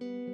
Thank you.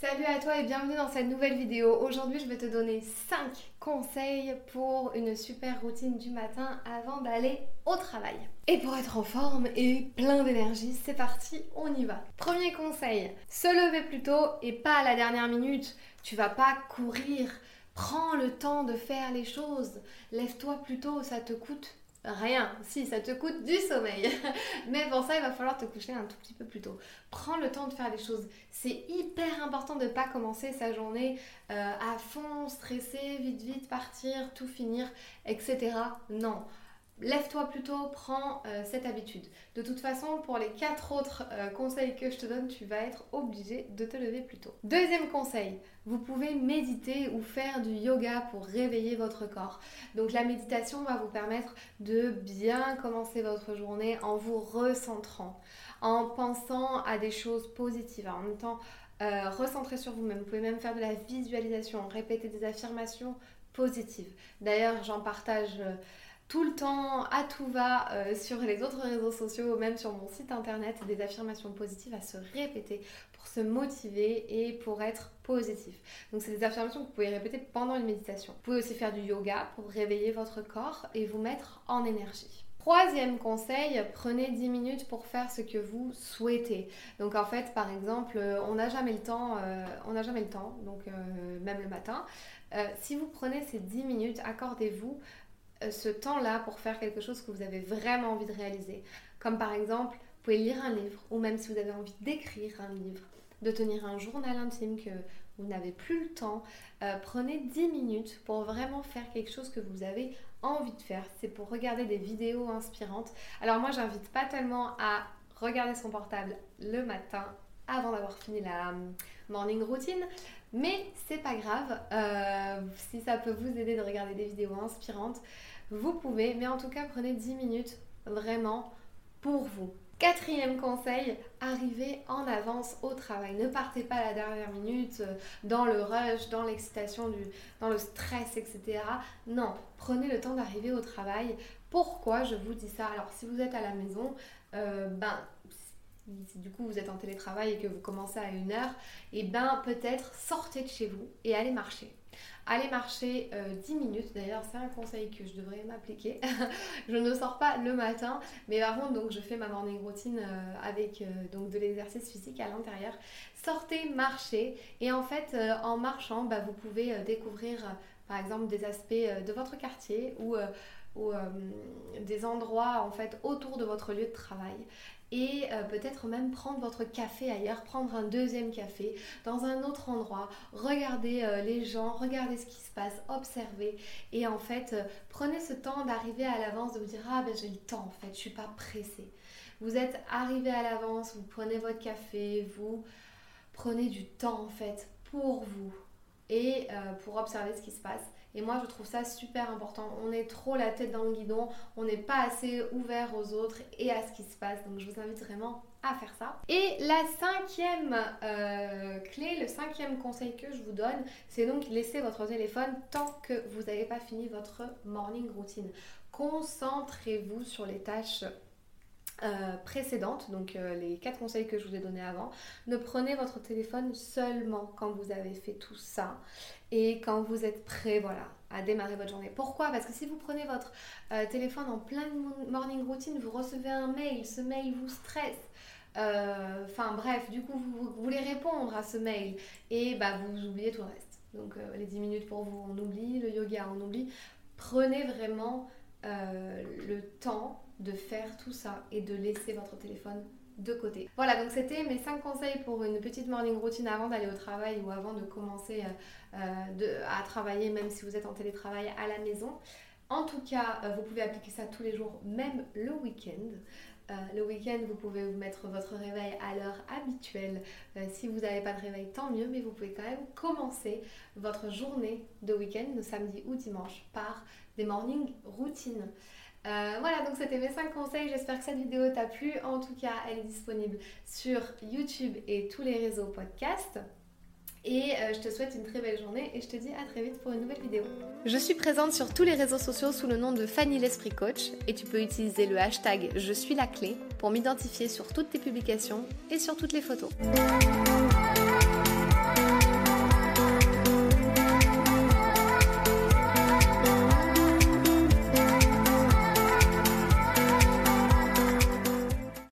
Salut à toi et bienvenue dans cette nouvelle vidéo. Aujourd'hui, je vais te donner 5 conseils pour une super routine du matin avant d'aller au travail. Et pour être en forme et plein d'énergie, c'est parti, on y va. Premier conseil, se lever plus tôt et pas à la dernière minute. Tu vas pas courir. Prends le temps de faire les choses. Lève-toi plus tôt, ça te coûte Rien, si ça te coûte du sommeil. Mais pour ça, il va falloir te coucher un tout petit peu plus tôt. Prends le temps de faire les choses. C'est hyper important de ne pas commencer sa journée euh, à fond, stressé, vite, vite, partir, tout finir, etc. Non. Lève-toi plutôt, prends euh, cette habitude. De toute façon, pour les quatre autres euh, conseils que je te donne, tu vas être obligé de te lever plus tôt. Deuxième conseil, vous pouvez méditer ou faire du yoga pour réveiller votre corps. Donc la méditation va vous permettre de bien commencer votre journée en vous recentrant, en pensant à des choses positives, en même temps euh, recentrer sur vous-même. Vous pouvez même faire de la visualisation, répéter des affirmations positives. D'ailleurs, j'en partage tout le temps, à tout va, euh, sur les autres réseaux sociaux, même sur mon site internet, des affirmations positives à se répéter pour se motiver et pour être positif. Donc c'est des affirmations que vous pouvez répéter pendant une méditation. Vous pouvez aussi faire du yoga pour réveiller votre corps et vous mettre en énergie. Troisième conseil, prenez 10 minutes pour faire ce que vous souhaitez. Donc en fait, par exemple, euh, on n'a jamais le temps, euh, on n'a jamais le temps, donc même le matin. si vous prenez ces 10 minutes, accordez-vous ce temps-là pour faire quelque chose que vous avez vraiment envie de réaliser. Comme par exemple, vous pouvez lire un livre, ou même si vous avez envie d'écrire un livre, de tenir un journal intime que vous n'avez plus le temps, euh, prenez 10 minutes pour vraiment faire quelque chose que vous avez envie de faire. C'est pour regarder des vidéos inspirantes. Alors moi, j'invite pas tellement à regarder son portable le matin avant d'avoir fini la hum, morning routine. Mais c'est pas grave, euh, si ça peut vous aider de regarder des vidéos inspirantes, vous pouvez, mais en tout cas prenez 10 minutes vraiment pour vous. Quatrième conseil, arrivez en avance au travail. Ne partez pas à la dernière minute euh, dans le rush, dans l'excitation, dans le stress, etc. Non, prenez le temps d'arriver au travail. Pourquoi je vous dis ça? Alors si vous êtes à la maison, euh, ben si du coup vous êtes en télétravail et que vous commencez à une heure, et eh ben peut-être sortez de chez vous et allez marcher. Allez marcher 10 euh, minutes, d'ailleurs c'est un conseil que je devrais m'appliquer. je ne sors pas le matin, mais par contre donc je fais ma morning routine euh, avec euh, donc de l'exercice physique à l'intérieur. Sortez, marchez et en fait en marchant bah, vous pouvez découvrir par exemple des aspects de votre quartier ou ou des endroits en fait autour de votre lieu de travail. Et euh, peut-être même prendre votre café ailleurs, prendre un deuxième café dans un autre endroit, regarder euh, les gens, regarder ce qui se passe, observer. Et en fait euh, prenez ce temps d'arriver à l'avance, de vous dire ah ben j'ai le temps en fait, je suis pas pressée. Vous êtes arrivé à l'avance, vous prenez votre café, vous prenez du temps en fait pour vous et pour observer ce qui se passe. Et moi, je trouve ça super important. On est trop la tête dans le guidon, on n'est pas assez ouvert aux autres et à ce qui se passe. Donc, je vous invite vraiment à faire ça. Et la cinquième euh, clé, le cinquième conseil que je vous donne, c'est donc laisser votre téléphone tant que vous n'avez pas fini votre morning routine. Concentrez-vous sur les tâches euh, précédentes, donc euh, les quatre conseils que je vous ai donnés avant. Ne prenez votre téléphone seulement quand vous avez fait tout ça et quand vous êtes prêt, voilà, à démarrer votre journée. Pourquoi? Parce que si vous prenez votre euh, téléphone en pleine morning routine, vous recevez un mail, ce mail vous stresse. Enfin bref, du coup vous, voulez répondre à ce mail et bah vous oubliez tout le reste. Donc les 10 minutes pour vous, on oublie, le yoga, on oublie. Prenez vraiment le temps de faire tout ça et de laisser votre téléphone de côté. Voilà, donc c'était mes 5 conseils pour une petite morning routine avant d'aller au travail ou avant de commencer à travailler, même si vous êtes en télétravail à la maison. En tout cas, vous pouvez appliquer ça tous les jours, même le week-end. Euh, le week-end, vous pouvez vous mettre votre réveil à l'heure habituelle. Euh, si vous n'avez pas de réveil, tant mieux, mais vous pouvez quand même commencer votre journée de week-end, de samedi ou dimanche, par des morning routines. Euh, voilà, donc c'était mes 5 conseils. J'espère que cette vidéo t'a plu. En tout cas, elle est disponible sur YouTube et tous les réseaux podcast. Et euh, je te souhaite une très belle journée et je te dis à très vite pour une nouvelle vidéo. Je suis présente sur tous les réseaux sociaux sous le nom de Fanny l'Esprit Coach et tu peux utiliser le hashtag Je suis la clé pour m'identifier sur toutes tes publications et sur toutes les photos.